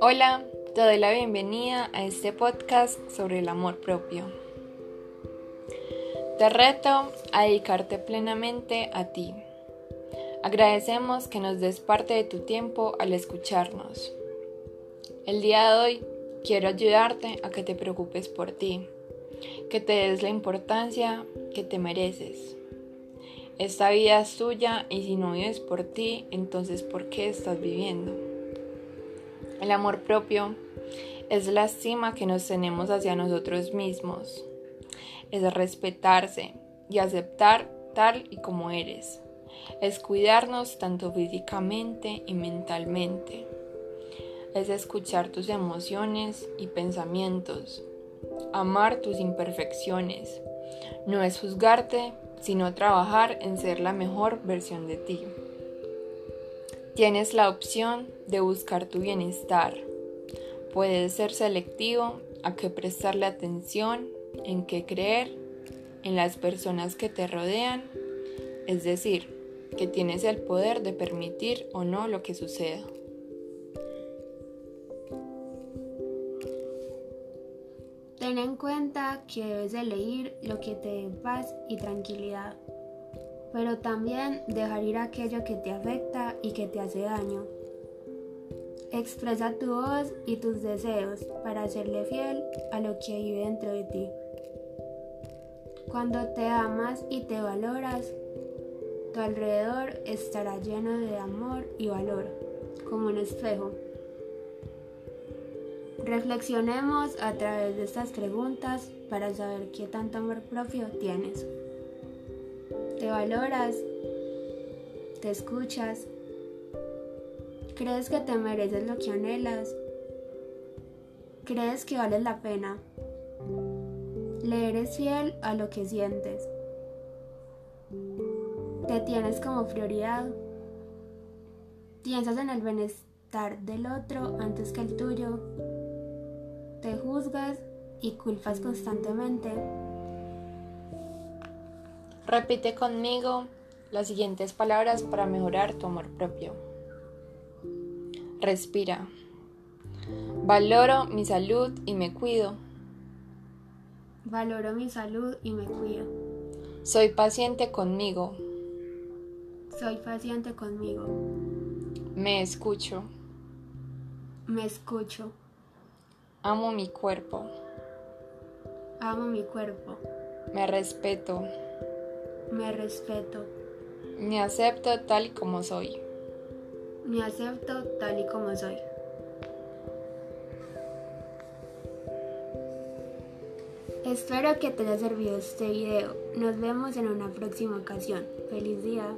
Hola, te doy la bienvenida a este podcast sobre el amor propio. Te reto a dedicarte plenamente a ti. Agradecemos que nos des parte de tu tiempo al escucharnos. El día de hoy quiero ayudarte a que te preocupes por ti, que te des la importancia que te mereces. Esta vida es tuya y si no vives por ti, entonces ¿por qué estás viviendo? El amor propio es la estima que nos tenemos hacia nosotros mismos. Es respetarse y aceptar tal y como eres. Es cuidarnos tanto físicamente y mentalmente. Es escuchar tus emociones y pensamientos. Amar tus imperfecciones. No es juzgarte, sino trabajar en ser la mejor versión de ti. Tienes la opción de buscar tu bienestar. Puedes ser selectivo a qué prestarle atención, en qué creer, en las personas que te rodean, es decir, que tienes el poder de permitir o no lo que suceda. Ten en cuenta que debes elegir lo que te dé paz y tranquilidad pero también dejar ir aquello que te afecta y que te hace daño. Expresa tu voz y tus deseos para serle fiel a lo que vive dentro de ti. Cuando te amas y te valoras, tu alrededor estará lleno de amor y valor, como un espejo. Reflexionemos a través de estas preguntas para saber qué tanto amor propio tienes. Te valoras, te escuchas, crees que te mereces lo que anhelas, crees que vales la pena, le eres fiel a lo que sientes, te tienes como prioridad, piensas en el bienestar del otro antes que el tuyo, te juzgas y culpas constantemente Repite conmigo las siguientes palabras para mejorar tu amor propio. Respira. Valoro mi salud y me cuido. Valoro mi salud y me cuido. Soy paciente conmigo. Soy paciente conmigo. Me escucho. Me escucho. Amo mi cuerpo. Amo mi cuerpo. Me respeto. Me respeto. Me acepto tal y como soy. Me acepto tal y como soy. Espero que te haya servido este video. Nos vemos en una próxima ocasión. Feliz día.